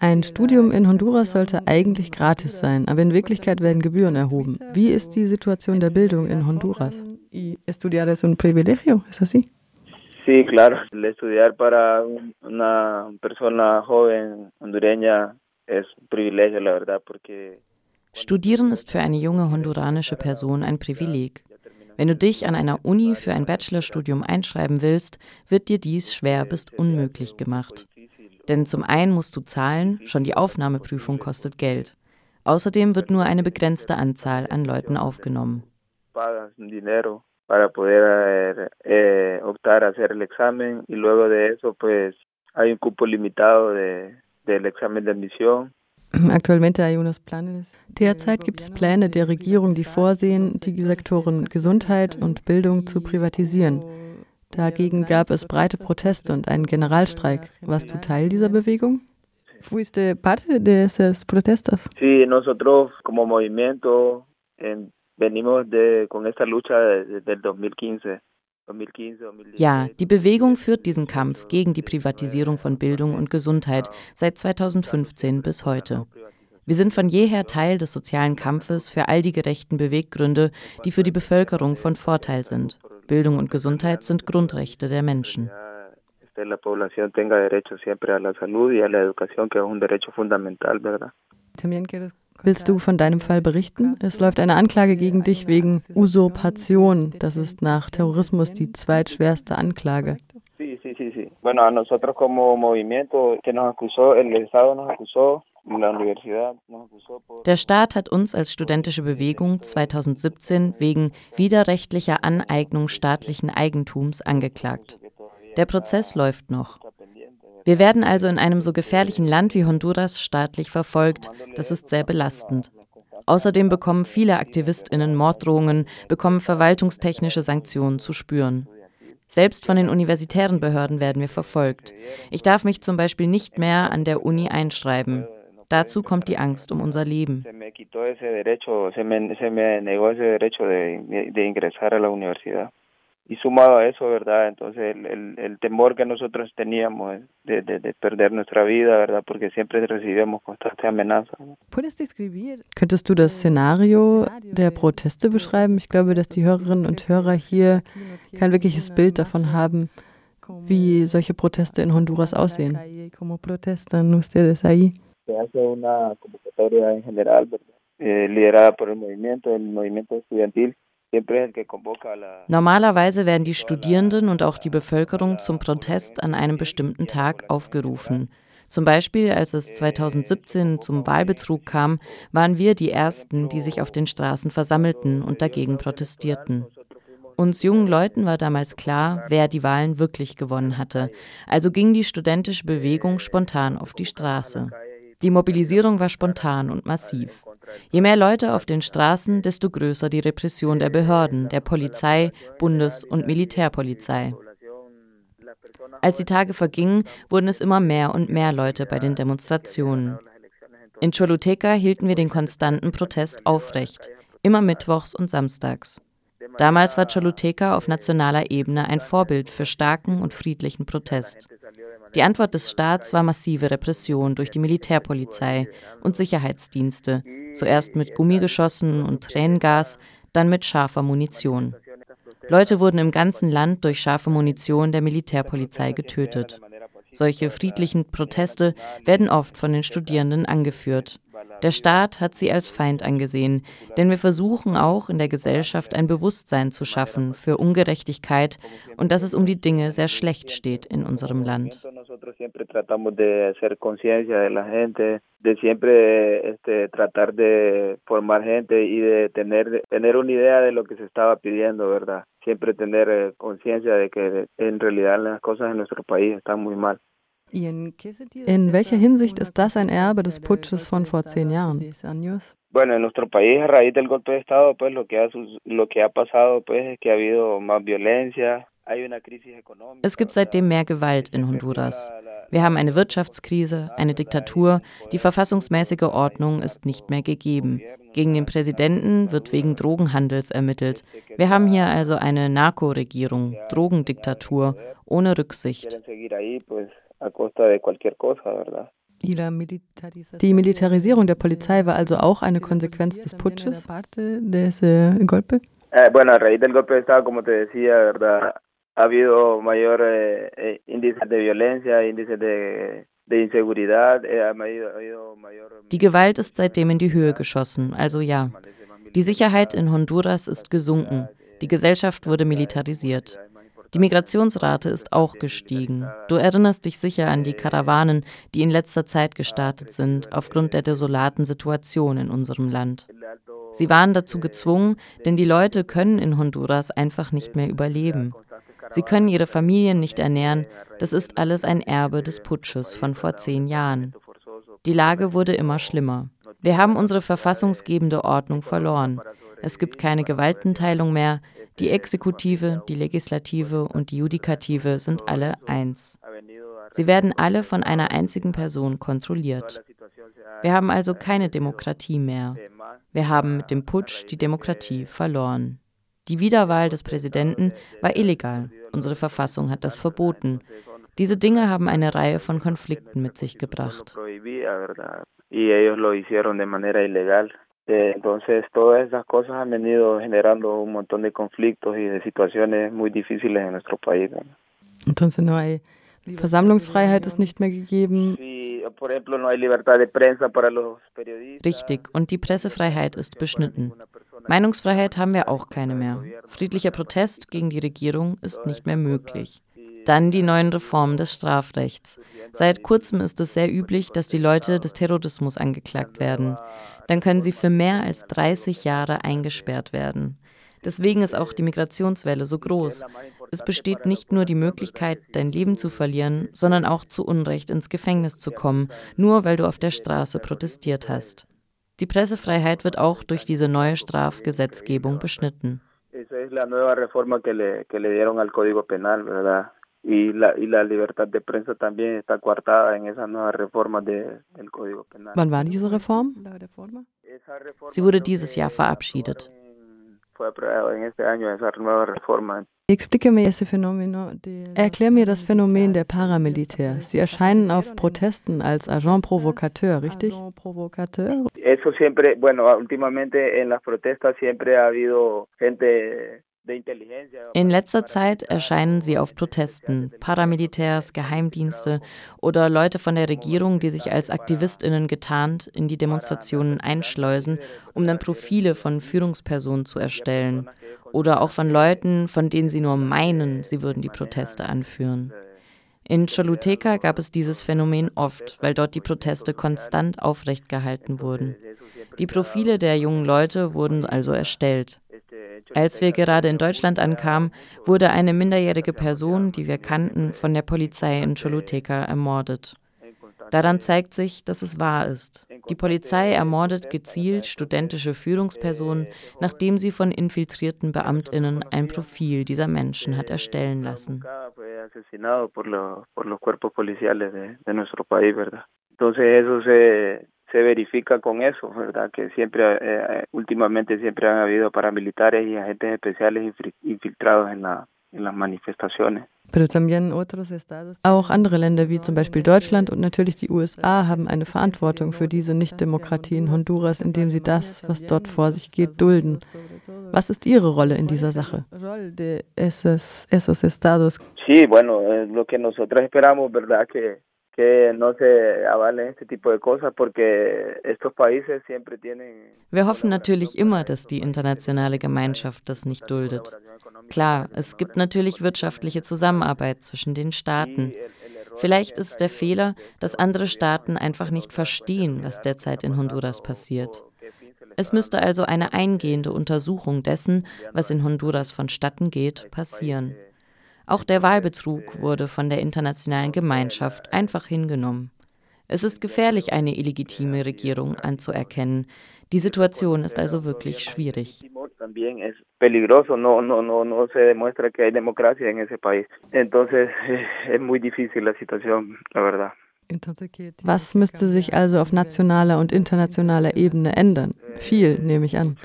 Ein Studium in Honduras sollte eigentlich gratis sein, aber in Wirklichkeit werden Gebühren erhoben. Wie ist die Situation der Bildung in Honduras? Estudiar es un privilegio, ¿es así? Sí, claro. El estudiar para una persona joven hondureña es un privilegio, la verdad, porque Studieren ist für eine junge honduranische Person ein Privileg. Wenn du dich an einer Uni für ein Bachelorstudium einschreiben willst, wird dir dies schwer bis unmöglich gemacht. Denn zum einen musst du zahlen, schon die Aufnahmeprüfung kostet Geld. Außerdem wird nur eine begrenzte Anzahl an Leuten aufgenommen. Derzeit gibt es Pläne der Regierung, die vorsehen, die Sektoren Gesundheit und Bildung zu privatisieren. Dagegen gab es breite Proteste und einen Generalstreik. Warst du Teil dieser Bewegung? ¿Fuiste parte de esos protestos? Sí, nosotros como movimiento en, venimos de, con esta lucha desde el 2015. Ja, die Bewegung führt diesen Kampf gegen die Privatisierung von Bildung und Gesundheit seit 2015 bis heute. Wir sind von jeher Teil des sozialen Kampfes für all die gerechten Beweggründe, die für die Bevölkerung von Vorteil sind. Bildung und Gesundheit sind Grundrechte der Menschen. Willst du von deinem Fall berichten? Es läuft eine Anklage gegen dich wegen Usurpation. Das ist nach Terrorismus die zweitschwerste Anklage. Sí, sí, sí, sí. Bueno, a nosotros como movimiento que nos acusó, el Estado nos acusó der Staat hat uns als studentische Bewegung 2017 wegen widerrechtlicher Aneignung staatlichen Eigentums angeklagt. Der Prozess läuft noch. Wir werden also in einem so gefährlichen Land wie Honduras staatlich verfolgt. Das ist sehr belastend. Außerdem bekommen viele Aktivistinnen Morddrohungen, bekommen verwaltungstechnische Sanktionen zu spüren. Selbst von den universitären Behörden werden wir verfolgt. Ich darf mich zum Beispiel nicht mehr an der Uni einschreiben. Dazu kommt die Angst um unser Leben. y sumado a eso, ¿verdad? Entonces el, el, el temor que nosotros teníamos de, de, de, perder nuestra vida, ¿verdad? Porque siempre recibimos constantes amenazas. Könntest du das Szenario der Proteste beschreiben? Ich glaube, dass die Hörerinnen und Hörer hier kein wirkliches Bild davon haben, wie solche Proteste in Honduras aussehen. Se hace una convocatoria en general, eh, liderada por el movimiento, el movimiento estudiantil, Normalerweise werden die Studierenden und auch die Bevölkerung zum Protest an einem bestimmten Tag aufgerufen. Zum Beispiel, als es 2017 zum Wahlbetrug kam, waren wir die Ersten, die sich auf den Straßen versammelten und dagegen protestierten. Uns jungen Leuten war damals klar, wer die Wahlen wirklich gewonnen hatte. Also ging die studentische Bewegung spontan auf die Straße. Die Mobilisierung war spontan und massiv. Je mehr Leute auf den Straßen, desto größer die Repression der Behörden, der Polizei, Bundes- und Militärpolizei. Als die Tage vergingen, wurden es immer mehr und mehr Leute bei den Demonstrationen. In Choluteca hielten wir den konstanten Protest aufrecht, immer mittwochs und samstags. Damals war Choluteca auf nationaler Ebene ein Vorbild für starken und friedlichen Protest. Die Antwort des Staats war massive Repression durch die Militärpolizei und Sicherheitsdienste, zuerst mit Gummigeschossen und Tränengas, dann mit scharfer Munition. Leute wurden im ganzen Land durch scharfe Munition der Militärpolizei getötet. Solche friedlichen Proteste werden oft von den Studierenden angeführt. Der Staat hat sie als Feind angesehen, denn wir versuchen auch in der Gesellschaft ein Bewusstsein zu schaffen für Ungerechtigkeit und dass es um die Dinge sehr schlecht steht in unserem Land. de siempre este, tratar de formar gente y de tener, tener una idea de lo que se estaba pidiendo, ¿verdad? Siempre tener eh, conciencia de que en realidad las cosas en nuestro país están muy mal. In welcher Hinsicht ist das ein Erbe des Putsches von vor zehn Jahren? Bueno, en nuestro país a raíz del golpe de Estado, pues lo que ha, lo que ha pasado, pues es que ha habido más violencia, es gibt seitdem mehr Gewalt in Honduras. Wir haben eine Wirtschaftskrise, eine Diktatur, die verfassungsmäßige Ordnung ist nicht mehr gegeben. Gegen den Präsidenten wird wegen Drogenhandels ermittelt. Wir haben hier also eine Narkoregierung, Drogendiktatur, ohne Rücksicht. A costa de cualquier cosa, ¿verdad? Die Militarisierung der Polizei war also auch eine Konsequenz des Putsches? Bueno, a raíz del golpe de Estado, como te decía, ¿verdad? Ha habido mayor eh, índices de violencia, índices de, de inseguridad. Ha habido, ha habido mayor... Die Gewalt ist seitdem in die Höhe geschossen, also ja. Die Sicherheit in Honduras ist gesunken. Die Gesellschaft wurde militarisiert. Die Migrationsrate ist auch gestiegen. Du erinnerst dich sicher an die Karawanen, die in letzter Zeit gestartet sind, aufgrund der desolaten Situation in unserem Land. Sie waren dazu gezwungen, denn die Leute können in Honduras einfach nicht mehr überleben. Sie können ihre Familien nicht ernähren. Das ist alles ein Erbe des Putsches von vor zehn Jahren. Die Lage wurde immer schlimmer. Wir haben unsere verfassungsgebende Ordnung verloren. Es gibt keine Gewaltenteilung mehr. Die Exekutive, die Legislative und die Judikative sind alle eins. Sie werden alle von einer einzigen Person kontrolliert. Wir haben also keine Demokratie mehr. Wir haben mit dem Putsch die Demokratie verloren. Die Wiederwahl des Präsidenten war illegal. Unsere Verfassung hat das verboten. Diese Dinge haben eine Reihe von Konflikten mit sich gebracht. Eh, entonces, todas esas cosas han venido generando un montón de conflictos y de situaciones muy difíciles en nuestro país. Entonces, no hay Versammlungsfreiheit ist nicht mehr gegeben. Richtig, und die Pressefreiheit ist beschnitten. Meinungsfreiheit haben wir auch keine mehr. Friedlicher Protest gegen die Regierung ist nicht mehr möglich. Dann die neuen Reformen des Strafrechts. Seit kurzem ist es sehr üblich, dass die Leute des Terrorismus angeklagt werden. Dann können sie für mehr als 30 Jahre eingesperrt werden. Deswegen ist auch die Migrationswelle so groß. Es besteht nicht nur die Möglichkeit, dein Leben zu verlieren, sondern auch zu Unrecht ins Gefängnis zu kommen, nur weil du auf der Straße protestiert hast. Die Pressefreiheit wird auch durch diese neue Strafgesetzgebung beschnitten. Esa es la nueva reforma que le, que le dieron al Código Penal, ¿verdad? Y la, y la libertad de prensa también está coartada en esa nueva reforma de, del Código Penal. Wann war diese Reform? Sie wurde dieses Jahr verabschiedet. Erklär mir das Phänomen der Paramilitär. Sie erscheinen auf Protesten als Agent Provocateur, richtig? Eso siempre, bueno, últimamente en las protestas siempre ha habido gente in letzter Zeit erscheinen sie auf Protesten, Paramilitärs, Geheimdienste oder Leute von der Regierung, die sich als Aktivistinnen getarnt in die Demonstrationen einschleusen, um dann Profile von Führungspersonen zu erstellen oder auch von Leuten, von denen sie nur meinen, sie würden die Proteste anführen. In Choluteca gab es dieses Phänomen oft, weil dort die Proteste konstant aufrecht gehalten wurden. Die Profile der jungen Leute wurden also erstellt. Als wir gerade in Deutschland ankamen, wurde eine minderjährige Person, die wir kannten, von der Polizei in Choluteca ermordet. Daran zeigt sich, dass es wahr ist. Die Polizei ermordet gezielt studentische Führungspersonen, nachdem sie von infiltrierten Beamtinnen ein Profil dieser Menschen hat erstellen lassen. Entonces eso se, se verifica con eso, ¿verdad? Que siempre, eh, últimamente siempre han habido paramilitares y agentes especiales infiltrados en, la, en las manifestaciones. Auch andere Länder wie zum Beispiel Deutschland und natürlich die USA haben eine Verantwortung für diese Nichtdemokratie in Honduras, indem sie das, was dort vor sich geht, dulden. Was ist Ihre Rolle in dieser Sache? Sí, bueno, lo que nosotros esperamos, ¿verdad? Que que no se avalen este tipo de cosas porque estos países siempre tienen Wir hoffen natürlich immer, dass die internationale Gemeinschaft das nicht duldet. Klar, es gibt natürlich wirtschaftliche Zusammenarbeit zwischen den Staaten. Vielleicht ist der Fehler, dass andere Staaten einfach nicht verstehen, was derzeit in Honduras passiert. Es müsste also eine eingehende Untersuchung dessen, was in Honduras vonstatten geht, passieren. Auch der Wahlbetrug wurde von der internationalen Gemeinschaft einfach hingenommen. Es ist gefährlich, eine illegitime Regierung anzuerkennen. Die Situation ist also wirklich schwierig. Was müsste sich also auf nationaler und internationaler Ebene ändern? Viel, nehme ich an.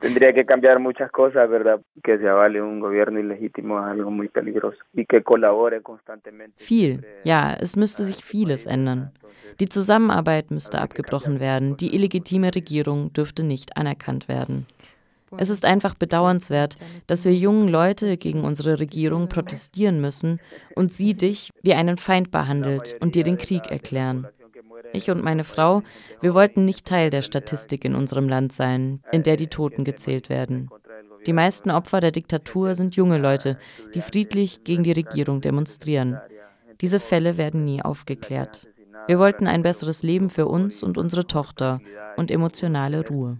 Tendría que cambiar muchas cosas, ¿verdad? Que se avale un gobierno ilegítimo es algo muy peligroso y que colabore constantemente. Viel, ja, es müsste sich vieles ändern. Die Zusammenarbeit müsste abgebrochen werden, die illegitime Regierung dürfte nicht anerkannt werden. Es ist einfach bedauernswert, dass wir jungen Leute gegen unsere Regierung protestieren müssen und sie dich wie einen Feind behandelt und dir den Krieg erklären. Ich und meine Frau, wir wollten nicht Teil der Statistik in unserem Land sein, in der die Toten gezählt werden. Die meisten Opfer der Diktatur sind junge Leute, die friedlich gegen die Regierung demonstrieren. Diese Fälle werden nie aufgeklärt. Wir wollten ein besseres Leben für uns und unsere Tochter und emotionale Ruhe.